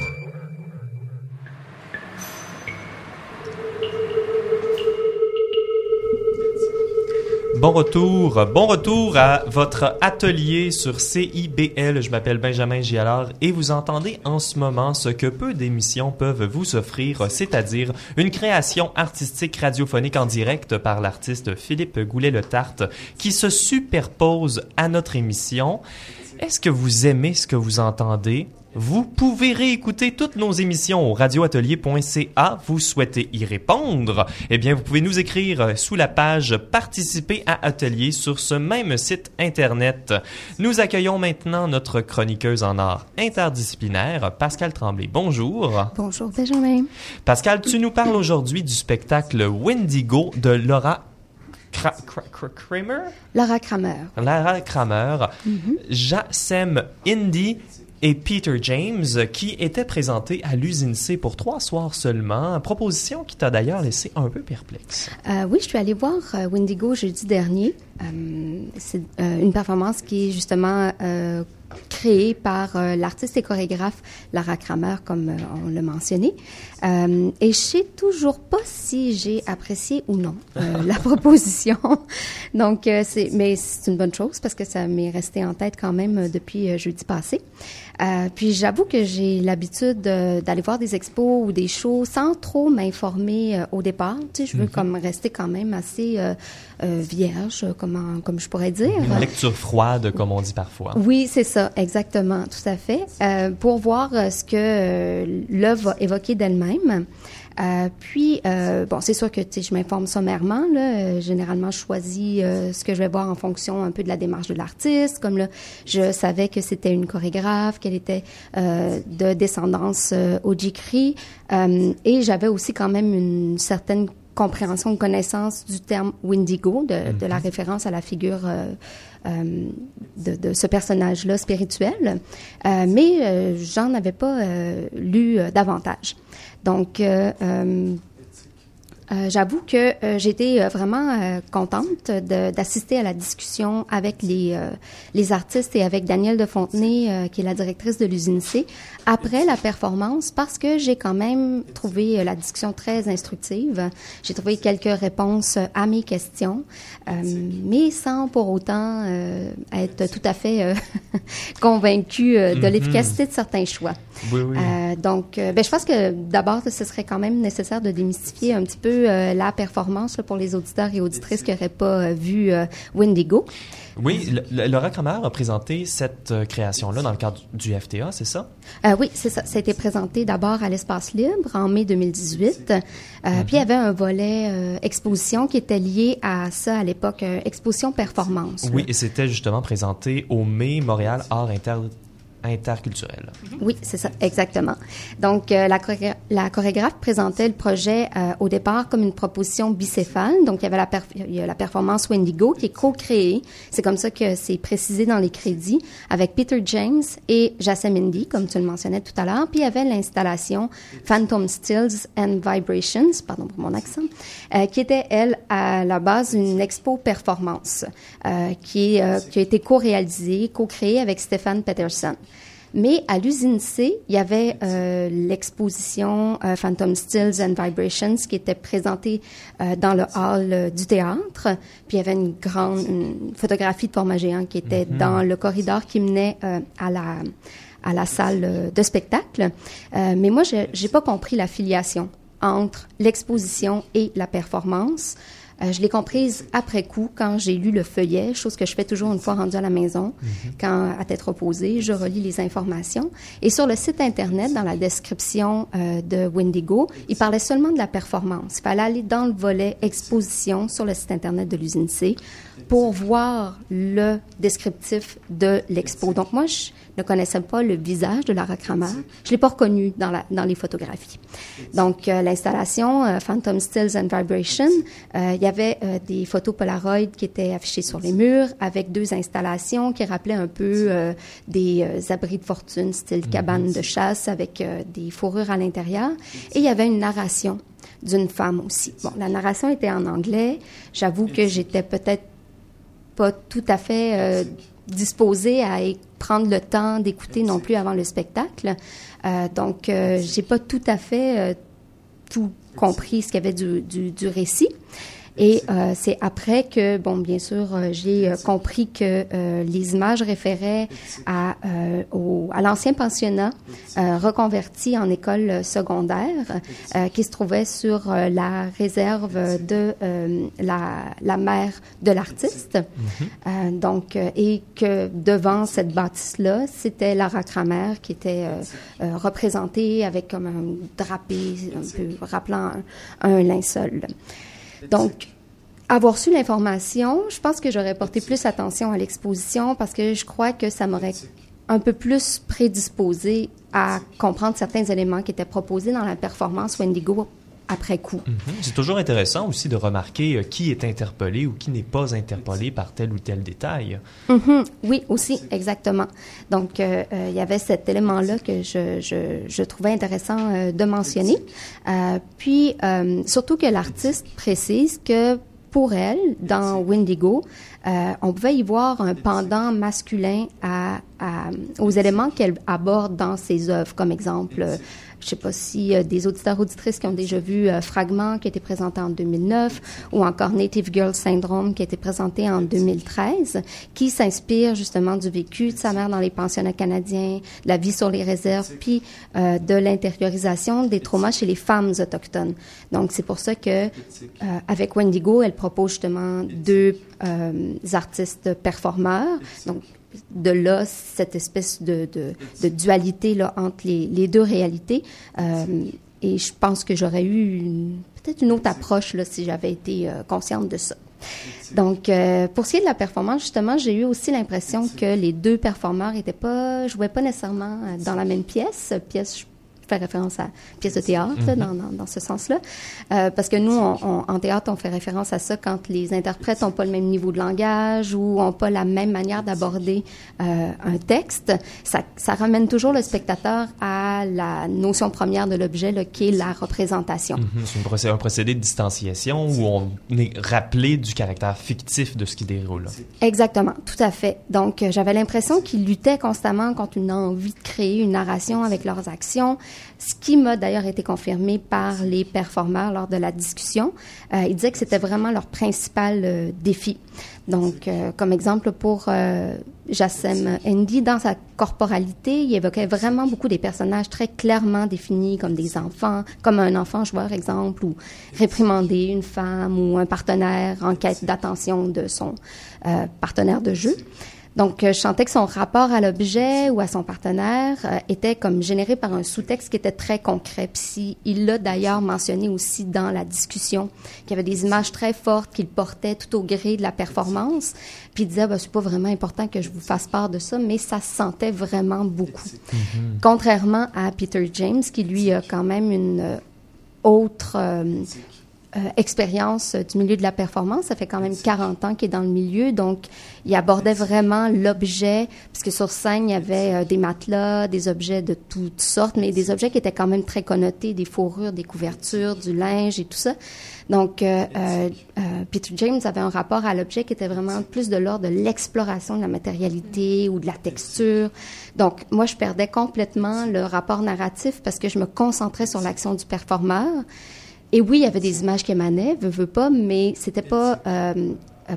Bon retour, bon retour à votre atelier sur CIBL. Je m'appelle Benjamin Gialard et vous entendez en ce moment ce que peu d'émissions peuvent vous offrir, c'est-à-dire une création artistique radiophonique en direct par l'artiste Philippe Goulet-Le-Tarte qui se superpose à notre émission. Est-ce que vous aimez ce que vous entendez? Vous pouvez réécouter toutes nos émissions au radioatelier.ca. Vous souhaitez y répondre? Eh bien, vous pouvez nous écrire sous la page Participer à Atelier sur ce même site Internet. Nous accueillons maintenant notre chroniqueuse en art interdisciplinaire, Pascal Tremblay. Bonjour. Bonjour, Benjamin. Pascal, tu nous parles aujourd'hui du spectacle Wendigo de Laura Kramer? Laura Kramer. Laura Kramer. Jasem Indy et Peter James, qui était présenté à l'usine C pour trois soirs seulement, proposition qui t'a d'ailleurs laissé un peu perplexe. Euh, oui, je suis allée voir euh, Wendigo jeudi dernier. Euh, c'est euh, une performance qui est justement euh, créée par l'artiste et chorégraphe Lara Kramer, comme on l'a mentionné. Et je sais toujours pas si j'ai apprécié ou non la proposition. Donc, c'est, mais c'est une bonne chose parce que ça m'est resté en tête quand même depuis jeudi passé. Puis j'avoue que j'ai l'habitude d'aller voir des expos ou des shows sans trop m'informer au départ. Tu sais, je veux Mhm. comme rester quand même assez vierge, comment, comme je pourrais dire. Une lecture froide, comme on dit parfois. Oui, c'est ça, exactement, tout à fait. Euh, pour voir euh, ce que euh, l'œuvre va évoquer d'elle-même. Euh, puis, euh, bon, c'est sûr que je m'informe sommairement. Là. Euh, généralement, je choisis ce que je vais voir en fonction un peu de la démarche de l'artiste. Comme là, je savais que c'était une chorégraphe, qu'elle était de descendance euh, Ojikri. Et j'avais aussi quand même une certaine compréhension, connaissance du terme Windigo, de, de la référence à la figure euh, euh, de, de ce personnage-là spirituel. Euh, mais euh, j'en avais pas euh, lu davantage. Donc, euh, J'avoue que euh, j'étais euh, vraiment euh, contente d'assister à la discussion avec les, les artistes et avec Danielle de Fontenay, qui est la directrice de l'usine C, après la performance, parce que j'ai quand même trouvé la discussion très instructive. J'ai trouvé quelques réponses à mes questions, mais sans pour autant être tout à fait convaincue de Mhm. l'efficacité de certains choix. Oui, oui. Donc, ben, je pense que d'abord, ce serait quand même nécessaire de démystifier un petit peu euh, la performance là, pour les auditeurs et auditrices qui n'auraient pas euh, vu euh, Wendigo. Oui, le- le- Laura Kramer a présenté cette création-là dans le cadre du FTA, c'est ça? Euh, oui, c'est ça. Ça a été présenté d'abord à l'Espace Libre en mai 2018. Euh, Puis il y avait un volet euh, exposition qui était lié à ça à l'époque, exposition performance. Oui, et c'était justement présenté au mai Montréal Art Inter interculturel. Oui, c'est ça, exactement. Donc, euh, la, la chorégraphe présentait le projet euh, au départ comme une proposition bicéphale. Donc, il y avait la, il y a la performance Wendigo qui est co-créée. C'est comme ça que c'est précisé dans les crédits avec Peter James et Jasem Indy, comme tu le mentionnais tout à l'heure. Puis, il y avait l'installation Phantom Stills and Vibrations, pardon pour mon accent, euh, qui était, elle, à la base une expo performance euh, qui, euh, qui a été co-réalisée, co-créée avec Stéphane Peterson. Mais à l'usine C, il y avait euh, l'exposition euh, Phantom Stills and Vibrations qui était présentée euh, dans le hall du théâtre. Puis il y avait une grande photographie de format géant qui était mhm. dans le corridor qui menait à la à la salle de spectacle. mais moi, j'ai pas compris la filiation entre l'exposition et la performance. Euh, je l'ai comprise après coup, quand j'ai lu le feuillet, chose que je fais toujours une fois rendue à la maison, mhm. quand à tête reposée, je relis les informations. Et sur le site Internet, dans la description euh, de Wendigo, il parlait seulement de la performance. Il fallait aller dans le volet exposition sur le site Internet de l'usine C pour voir le descriptif de l'expo. Donc moi, je ne connaissais pas le visage de Lara Kramer. Je l'ai pas reconnu dans, la, dans les photographies. Donc euh, l'installation euh, Phantom Stills and Vibration, euh, il y avait des photos Polaroid qui étaient affichées sur les murs avec deux installations qui rappelaient un peu des abris de fortune style cabane de chasse avec des fourrures à l'intérieur. Et il y avait une narration d'une femme aussi. Bon, la narration était en anglais. J'avoue que j'étais peut-être pas tout à fait euh, disposée à prendre le temps d'écouter non plus avant le spectacle. Euh, donc, euh, j'ai pas tout à fait tout compris ce qu'il y avait du, du, du récit. Et euh, c'est après que, bon, bien sûr, euh, j'ai euh, compris que les images référaient à, au, à l'ancien pensionnat reconverti en école secondaire qui se trouvait sur la réserve de la, la mère de l'artiste. Mm-hmm. donc, et que devant cette bâtisse-là, c'était Lara Kramer qui était représentée avec comme un drapé un peu rappelant un linceul. Donc, avoir su l'information, je pense que j'aurais porté plus attention à l'exposition parce que je crois que ça m'aurait un peu plus prédisposé à comprendre certains éléments qui étaient proposés dans la performance Wendigo après coup. Mhm. C'est toujours intéressant aussi de remarquer euh, qui est interpellé ou qui n'est pas interpellé par tel ou tel détail. Mhm. Oui, aussi, exactement. Donc, euh, euh, il y avait cet élément-là que je, je, je, trouvais intéressant de mentionner. puis, surtout que l'artiste précise que pour elle, dans Windigo, on pouvait y voir un pendant masculin à, à, aux éléments qu'elle aborde dans ses œuvres, comme exemple je sais pas si euh, des auditeurs auditrices qui ont déjà vu euh, Fragment qui a été présenté en 2009 ou encore Native Girl Syndrome qui a été présenté en 2013 qui s'inspire justement du vécu de sa mère dans les pensionnats canadiens, de la vie sur les réserves puis euh, de l'intériorisation des traumas chez les femmes autochtones. Donc c'est pour ça que avec Wendigo, elle propose justement deux artistes performeurs. Donc de là cette espèce de, de, dualité là, entre les, les deux réalités. Euh, et je pense que j'aurais eu peut-être une autre approche là, si j'avais été euh, consciente de ça. Donc, euh, pour ce qui est de la performance, justement, j'ai eu aussi l'impression que les deux performeurs étaient pas, jouaient pas nécessairement dans la même pièce. Pièce, fait référence à pièce de théâtre mhm. dans, dans, dans, ce sens-là. Euh, parce que nous, on, en théâtre, on fait référence à ça quand les interprètes n'ont pas le même niveau de langage ou n'ont pas la même manière d'aborder euh, un texte. Ça, ça, ramène toujours le spectateur à la notion première de l'objet, qui est la représentation. Mhm. C'est un procédé de distanciation où on est rappelé du caractère fictif de ce qui déroule. Exactement, tout à fait. Donc, euh, j'avais l'impression qu'ils luttaient constamment contre une envie de créer une narration avec leurs actions, ce qui m'a d'ailleurs été confirmé par les performeurs lors de la discussion. Euh, ils disaient que c'était vraiment leur principal euh, défi. Donc, euh, comme exemple pour euh, Jassem Andy, dans sa corporalité, il évoquait vraiment beaucoup des personnages très clairement définis comme des enfants, comme un enfant joueur, exemple, ou réprimander une femme ou un partenaire en quête d'attention de son partenaire de jeu. Donc, euh, je sentais que son rapport à l'objet ou à son partenaire euh, était comme généré par un sous-texte qui était très concret. Puis il l'a d'ailleurs mentionné aussi dans la discussion, qu'il y avait des images très fortes qu'il portait tout au gré de la performance. Puis il disait, bah, c'est pas vraiment important que je vous fasse part de ça, mais ça se sentait vraiment beaucoup. Mm-hmm. Contrairement à Peter James, qui lui a quand même une euh, autre expérience du milieu de la performance. Ça fait quand même 40 ans qu'il est dans le milieu, donc il abordait vraiment l'objet, puisque sur scène, il y avait des matelas, des objets de toutes sortes, mais des objets qui étaient quand même très connotés, des fourrures, des couvertures, du linge et tout ça. Donc, euh, euh, euh, Peter James avait un rapport à l'objet qui était vraiment plus de l'ordre de l'exploration de la matérialité ou de la texture. Donc, moi, je perdais complètement le rapport narratif parce que je me concentrais sur l'action du performeur. Et oui, il y avait des images qui émanaient, veux, veux pas, mais c'était pas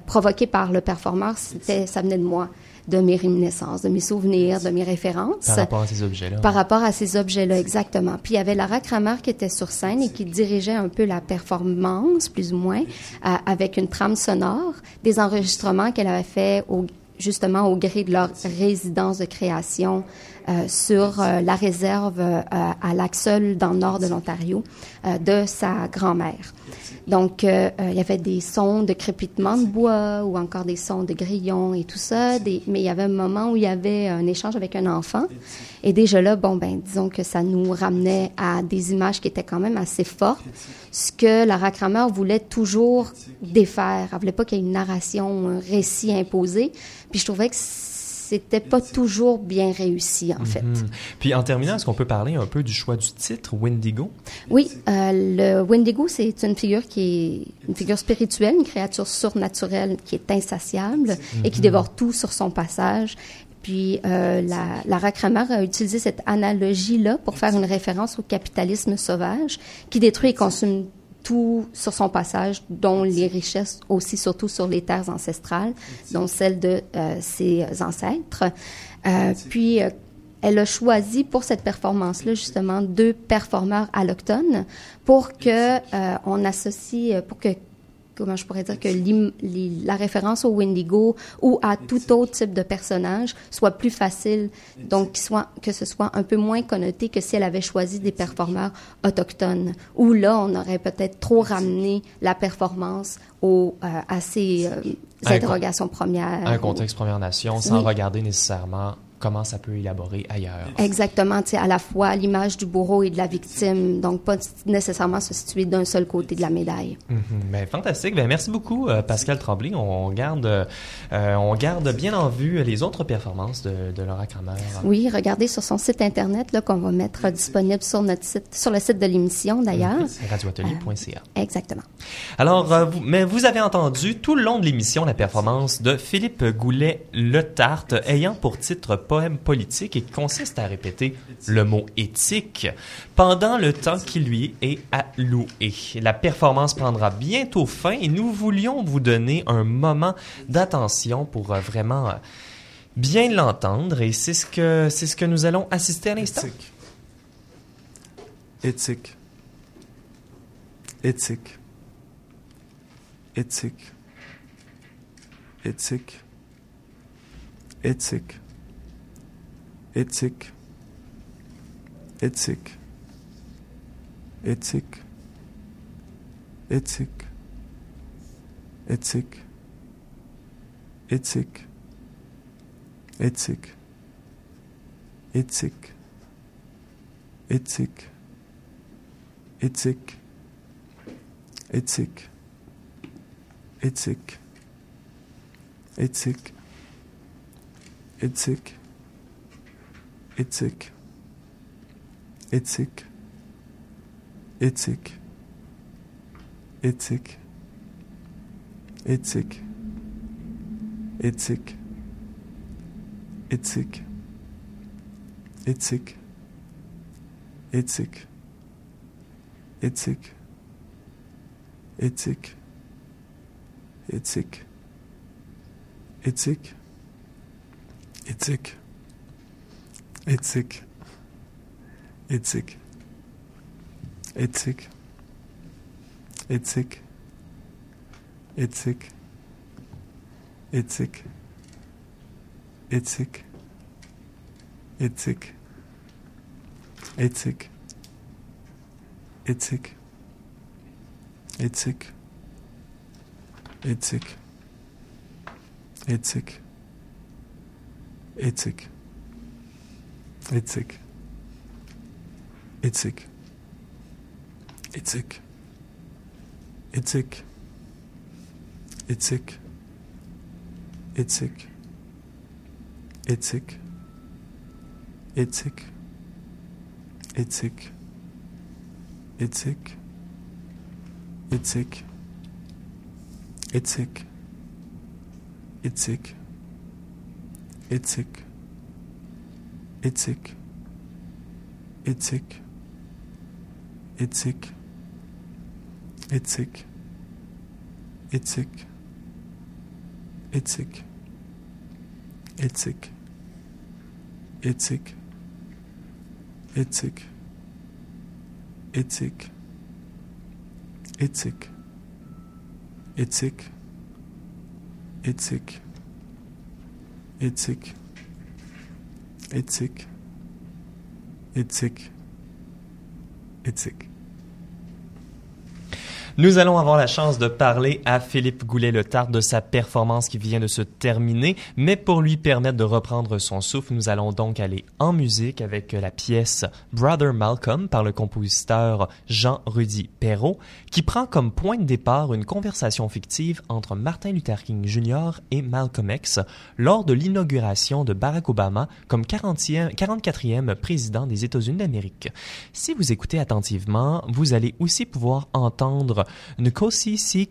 provoqué par le performeur, c'était, ça venait de moi de mes réminiscences, de mes souvenirs, de mes références. Par rapport à ces objets-là. Par rapport à ces objets-là, exactement. Puis il y avait Lara Kramer qui était sur scène et qui dirigeait un peu la performance, plus ou moins, euh, avec une trame sonore, des enregistrements qu'elle avait fait au, justement au gré de leur résidence de création euh, sur euh, la réserve euh, à Laxol, dans le nord de l'Ontario, de sa grand-mère. Donc, il y avait des sons de crépitement de bois ou encore des sons de grillons et tout ça. Des, mais il y avait un moment où il y avait un échange avec un enfant. Et déjà là, bon, ben, disons que ça nous ramenait à des images qui étaient quand même assez fortes. Ce que Lara Kramer voulait toujours défaire. Elle voulait pas qu'il y ait une narration, un récit imposé. Puis je trouvais que c'était pas toujours bien réussi, en fait. Mhm. Puis en terminant, est-ce qu'on peut parler un peu du choix du titre, Wendigo? Oui, euh, le Wendigo, c'est une figure qui est une figure spirituelle, une créature surnaturelle qui est insatiable et qui mhm. dévore tout sur son passage. Puis euh, la, Lara Kramer a utilisé cette analogie-là pour faire une référence au capitalisme sauvage qui détruit et consomme tout sur son passage, dont les richesses aussi, surtout sur les terres ancestrales, dont celles de euh, ses ancêtres. Euh, puis, euh, elle a choisi pour cette performance-là justement deux performeurs allochtones pour que on associe, pour que comment je pourrais dire que la référence au Wendigo ou à tout autre type de personnage soit plus facile, donc soit, que ce soit un peu moins connoté que si elle avait choisi des performeurs autochtones. Ou là, on aurait peut-être trop ramené la performance au, euh, à ces euh, interrogations premières. Un contexte Première Nation, sans regarder nécessairement comment ça peut élaborer ailleurs. Exactement, à la fois l'image du bourreau et de la victime, donc pas nécessairement se situer d'un seul côté de la médaille. Mm fantastique, ben, merci beaucoup euh, Pascal Tremblay. On garde, euh, on garde bien en vue les autres performances de, de Laura Kramer. Oui, regardez sur son site internet qu'on va mettre disponible sur notre site, sur le site de l'émission d'ailleurs. Mm radioatelier.ca. Euh, exactement. Alors, vous, mais vous avez entendu tout le long de l'émission la performance de Philippe Goulet Le Tarte ayant pour titre poème politique et qui consiste à répéter le mot éthique pendant le temps qui lui est alloué. La performance prendra bientôt fin et nous voulions vous donner un moment d'attention pour euh, vraiment euh, bien l'entendre et c'est ce que c'est ce que nous allons assister à l'instant. Éthique. Éthique. Éthique. Éthique. Éthique. Éthique. Éthique. Éthique. Éthique. Éthique. Éthique. Éthique. Éthique. Éthique. Éthique. Éthique. Éthique. Éthique. Éthique. Éthique. Éthique. Éthique. Éthique. Éthique. Éthique. Éthique. Éthique. Éthique. Éthique. Éthique. Éthique. Éthique. Éthique. Éthique. Éthique. Éthique. Éthique. Éthique. Éthique. Éthique. Éthique. Éthique. Éthique. Éthique. Éthique. Éthique. Éthique. Éthique. Éthique. Éthique. Itzik. Itzik. Itzik. Itzik. Itzik. Itzik. Itzik. Itzik. Itzik. Itzik. Itzik. Itzik. Itzik. Itzik. Itzik. Itzik. Itzik. Itzik. Itzik. Itzik. Itzik. Itzik. Itzik. Itzik. Itzik. Itzik. Itzik. Itzik. Nous allons avoir la chance de parler à Philippe Goulet-Letard de sa performance qui vient de se terminer, mais pour lui permettre de reprendre son souffle, nous allons donc aller en musique avec la pièce Brother Malcolm par le compositeur Jean-Rudy Perrault, qui prend comme point de départ une conversation fictive entre Martin Luther King Jr. et Malcolm X lors de l'inauguration de Barack Obama comme 40e, 44e président des États-Unis d'Amérique. Si vous écoutez attentivement, vous allez aussi pouvoir entendre Nkosisi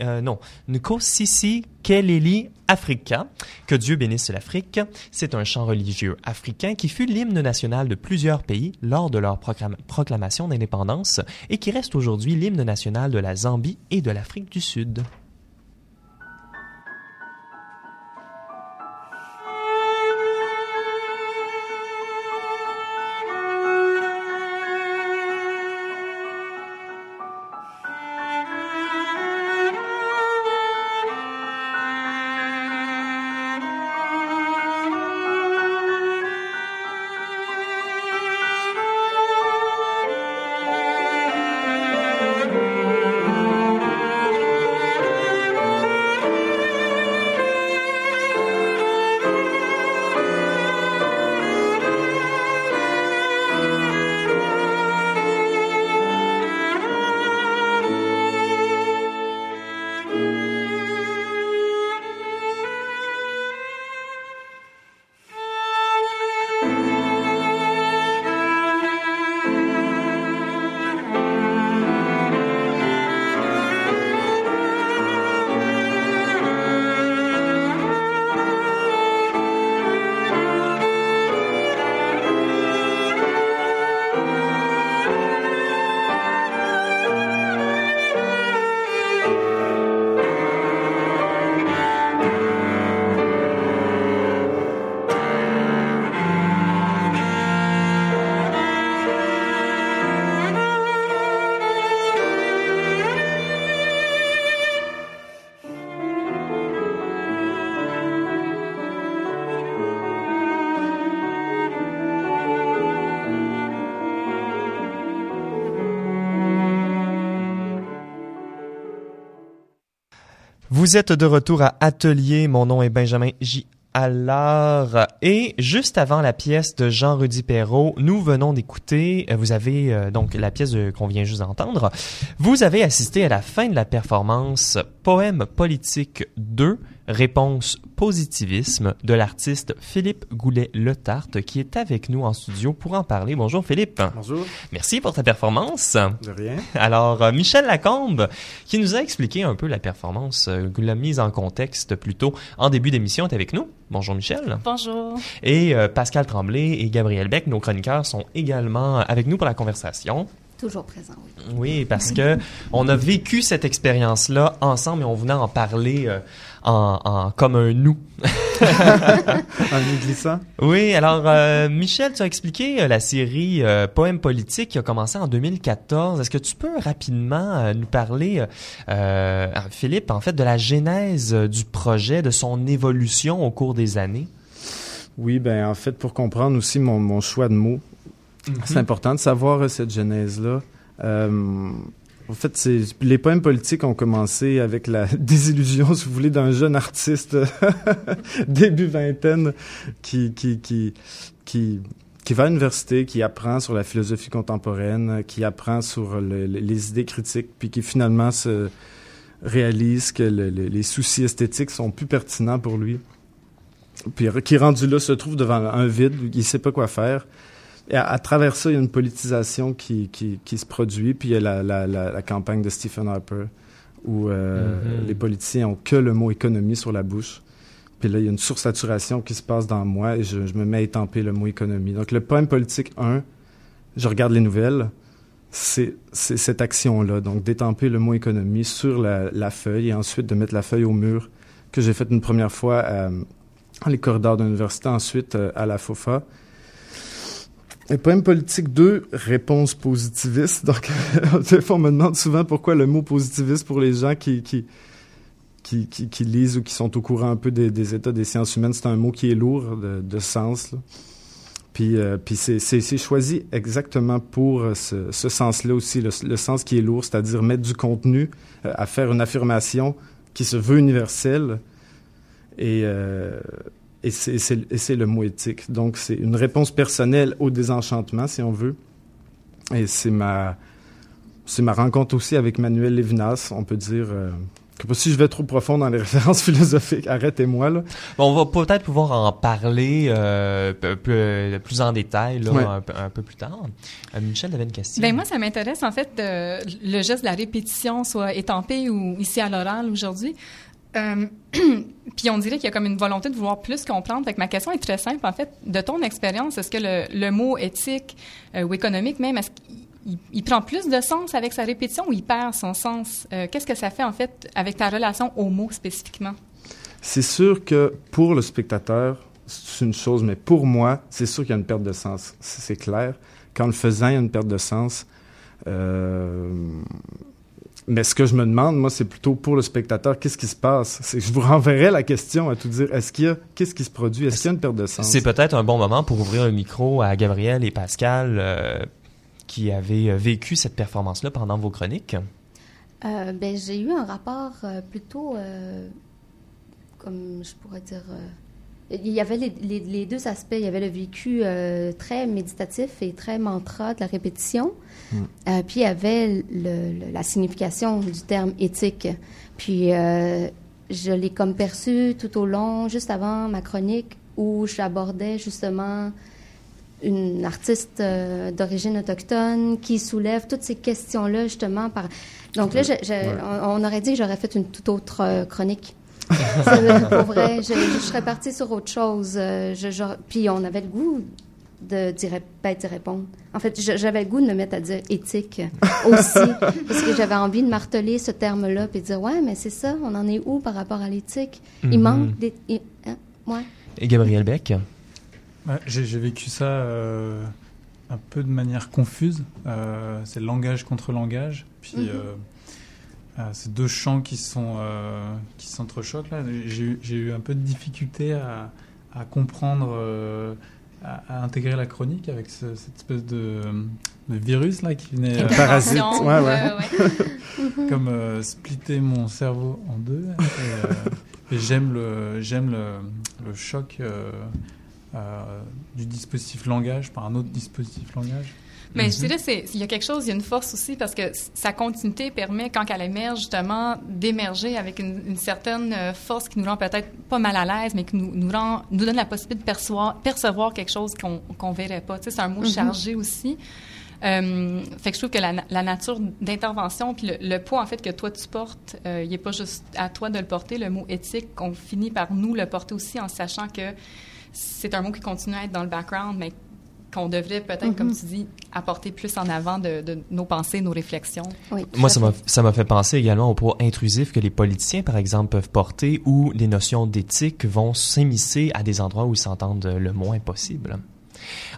euh, non, Nkosisi Keleli Africa, que Dieu bénisse l'Afrique. C'est un chant religieux africain qui fut l'hymne national de plusieurs pays lors de leur proclamation d'indépendance et qui reste aujourd'hui l'hymne national de la Zambie et de l'Afrique du Sud. Vous êtes de retour à Atelier. Mon nom est Benjamin J. Allard. Et juste avant la pièce de Jean-Rudy Perrault, nous venons d'écouter, euh, vous avez euh, donc la pièce qu'on vient juste d'entendre, vous avez assisté à la fin de la performance Poème politique 2, réponse positivisme de l'artiste Philippe Goulet-Letarte qui est avec nous en studio pour en parler. Bonjour Philippe. Bonjour. Merci pour ta performance. De rien. Alors euh, Michel Lacombe qui nous a expliqué un peu la performance, euh, la mise en contexte plutôt en début d'émission est avec nous. Bonjour Michel. Bonjour. Et euh, Pascal Tremblay et Gabriel Beck, nos chroniqueurs, sont également avec nous pour la conversation. Toujours présent, oui. Oui, parce que on a vécu cette expérience-là ensemble et on voulait en parler euh, en, en, comme un nous. un nous glissant? Oui, alors euh, Michel, tu as expliqué euh, la série euh, Poèmes politiques qui a commencé en 2014. Est-ce que tu peux rapidement euh, nous parler, Philippe, en fait, de la genèse du projet, de son évolution au cours des années? Oui, ben en fait, pour comprendre aussi mon, mon choix de mots, Mm-hmm. C'est important de savoir euh, cette genèse-là. Euh, en fait, les poèmes politiques ont commencé avec la désillusion, si vous voulez, d'un jeune artiste début vingtaine qui, qui, qui, qui, qui va à l'université, qui apprend sur la philosophie contemporaine, qui apprend sur les idées critiques, puis qui finalement se réalise que les soucis esthétiques sont plus pertinents pour lui. Puis qui rendu là se trouve devant un vide, il sait pas quoi faire. Et à, travers ça, il y a une politisation qui, qui, qui se produit, puis il y a la, la, la, campagne de Stephen Harper, où euh, mm-hmm. les politiciens ont que le mot économie sur la bouche. Puis là, il y a une sursaturation qui se passe dans moi et je, je me mets à étamper le mot économie. Donc, le poème politique 1, je regarde les nouvelles, c'est cette action-là. Donc, d'étamper le mot économie sur la, la, feuille et ensuite de mettre la feuille au mur, que j'ai fait une première fois euh, dans les corridors de l'université, ensuite euh, à la FOFA. Poème politique 2, réponse positiviste. Donc, on me demande souvent pourquoi le mot positiviste pour les gens qui, qui, qui, lisent ou qui sont au courant un peu des, états des sciences humaines. C'est un mot qui est lourd de, sens. Puis, euh, puis c'est choisi exactement pour euh, ce, sens-là aussi, le, sens qui est lourd, c'est-à-dire mettre du contenu euh, à faire une affirmation qui se veut universelle. Et, et c'est le mot éthique. Donc, c'est une réponse personnelle au désenchantement, si on veut. Et c'est ma, c'est ma rencontre aussi avec Manuel Lévinas, on peut dire. Euh, que si je vais trop profond dans les références philosophiques, arrêtez-moi là. Bon, on va peut-être pouvoir en parler euh, plus, plus, en détail là, un, peu plus tard. Euh, Michel avait une question. Ben moi, ça m'intéresse en fait le geste de la répétition, soit étampé ou ici à l'oral aujourd'hui. Euh, puis on dirait qu'il y a comme une volonté de vouloir plus comprendre. Fait que ma question est très simple. En fait, de ton expérience, est-ce que le, mot éthique euh, ou économique même, est-ce qu'il il prend plus de sens avec sa répétition ou il perd son sens? Euh, qu'est-ce que ça fait en fait avec ta relation au mot spécifiquement? C'est sûr que pour le spectateur, c'est une chose, mais pour moi, c'est sûr qu'il y a une perte de sens. C'est clair. Quand le faisant, il y a une perte de sens. Euh, mais ce que je me demande, moi, c'est plutôt pour le spectateur, qu'est-ce qui se passe? Je vous renverrai la question à tout dire. Est-ce qu'il y a, qu'est-ce qui se produit? Est-ce qu'il y a une perte de sens? C'est peut-être un bon moment pour ouvrir le micro à Gabriel et Pascal, euh, qui avaient euh, vécu cette performance-là pendant vos chroniques. Euh, ben, j'ai eu un rapport plutôt, comme je pourrais dire, il y avait les, deux aspects. Il y avait le vécu euh, très méditatif et très mantra de la répétition. Mm. Euh, puis il y avait la signification du terme éthique. Puis euh, je l'ai comme perçu tout au long, juste avant ma chronique, où j'abordais justement une artiste d'origine autochtone qui soulève toutes ces questions-là justement par. Donc là, on, aurait dit que j'aurais fait une toute autre chronique pour vrai, je, serais partie sur autre chose. Euh, je, puis on avait le goût de dire, ben, d'y répondre. En fait, j'avais le goût de me mettre à dire éthique aussi, parce que j'avais envie de marteler ce terme-là, puis de dire, ouais, mais c'est ça, on en est où par rapport à l'éthique? Il mm-hmm. manque des... Hein, ouais. Et Gabriel Beck? J'ai vécu ça euh, un peu de manière confuse. Euh, c'est langage contre langage. Puis... Mm-hmm. Euh, ces deux champs qui sont euh, qui s'entrechoquent là. J'ai eu un peu de difficulté à, à comprendre, euh, à, intégrer la chronique avec cette espèce de, de, virus là qui venait parasite, ouais, ouais. comme splitter mon cerveau en deux. Et, j'aime le j'aime le, le, choc du dispositif langage par un autre dispositif langage. Mais je mhm. dirais, il y a quelque chose, il y a une force aussi parce que sa continuité permet, quand elle émerge, justement, d'émerger avec une, certaine euh, force qui nous rend peut-être pas mal à l'aise, mais qui nous, nous, rend, nous donne la possibilité de percevoir, percevoir quelque chose qu'on qu'on verrait pas. Tu sais, c'est un mot mhm. chargé aussi. Euh, fait que je trouve que la, la nature d'intervention puis le, poids en fait que toi tu portes, euh, il n'est pas juste à toi de le porter. Le mot éthique, qu'on finit par nous le porter aussi en sachant que c'est un mot qui continue à être dans le background, mais qu'on devrait peut-être, comme mhm. tu dis, apporter plus en avant de, nos pensées, nos réflexions. Moi, ça m'a fait penser également au poids intrusif que les politiciens, par exemple, peuvent porter où les notions d'éthique vont s'immiscer à des endroits où ils s'entendent le moins possible.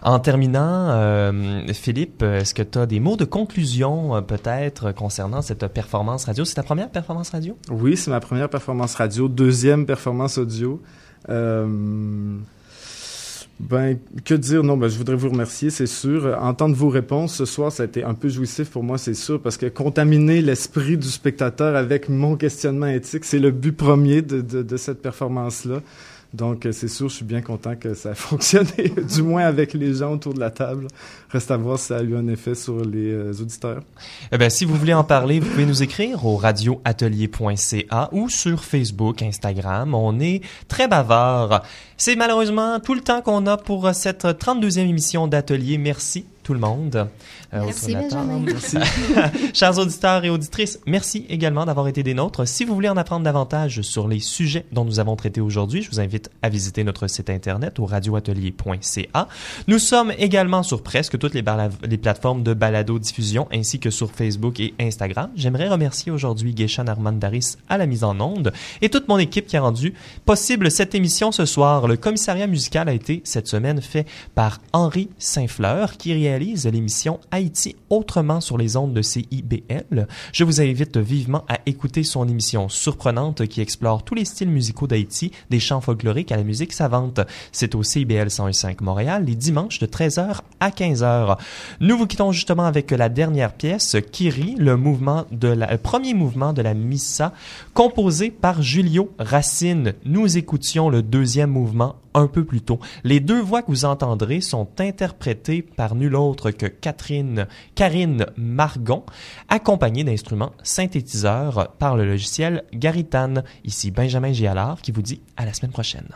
En terminant, euh, Philippe, est-ce que tu as des mots de conclusion euh, peut-être concernant cette performance radio? C'est ta première performance radio? Oui, c'est ma première performance radio, deuxième performance audio. Euh, ben, que dire? Non, ben, je voudrais vous remercier, c'est sûr. Entendre vos réponses ce soir, ça a été un peu jouissif pour moi, c'est sûr, parce que contaminer l'esprit du spectateur avec mon questionnement éthique, c'est le but premier de, de, de cette performance-là. Donc, c'est sûr, je suis bien content que ça a fonctionné, du moins avec les gens autour de la table. Reste à voir si ça a eu un effet sur les auditeurs. Eh bien, si vous voulez en parler, vous pouvez nous écrire au radioatelier.ca ou sur Facebook, Instagram. On est très bavard. C'est malheureusement tout le temps qu'on a pour cette 32e émission d'Atelier. Merci tout le monde. Euh, merci, Merci. Chers auditeurs et auditrices, merci également d'avoir été des nôtres. Si vous voulez en apprendre davantage sur les sujets dont nous avons traité aujourd'hui, je vous invite à visiter notre site internet au radioatelier.ca. Nous sommes également sur presque toutes les, les plateformes de balado-diffusion ainsi que sur Facebook et Instagram. J'aimerais remercier aujourd'hui Geishan Armandaris à la mise en onde et toute mon équipe qui a rendu possible cette émission ce soir. Le commissariat musical a été cette semaine fait par Henri Saint-Fleur qui réalise l'émission Haïti autrement sur les ondes de CIBL. Je vous invite vivement à écouter son émission surprenante qui explore tous les styles musicaux d'Haïti, des chants folkloriques à la musique savante. C'est au CIBL 105 Montréal les dimanches de 13h à 15h. Nous vous quittons justement avec la dernière pièce, Kiri, le le premier mouvement de la Missa, composé par Julio Racine. Nous écoutions le deuxième mouvement un peu plus tôt. Les deux voix que vous entendrez sont interprétées par nul autre que Catherine, Karine Margon, accompagnée d'instruments synthétiseurs par le logiciel Garitan. Ici Benjamin Gialard qui vous dit à la semaine prochaine.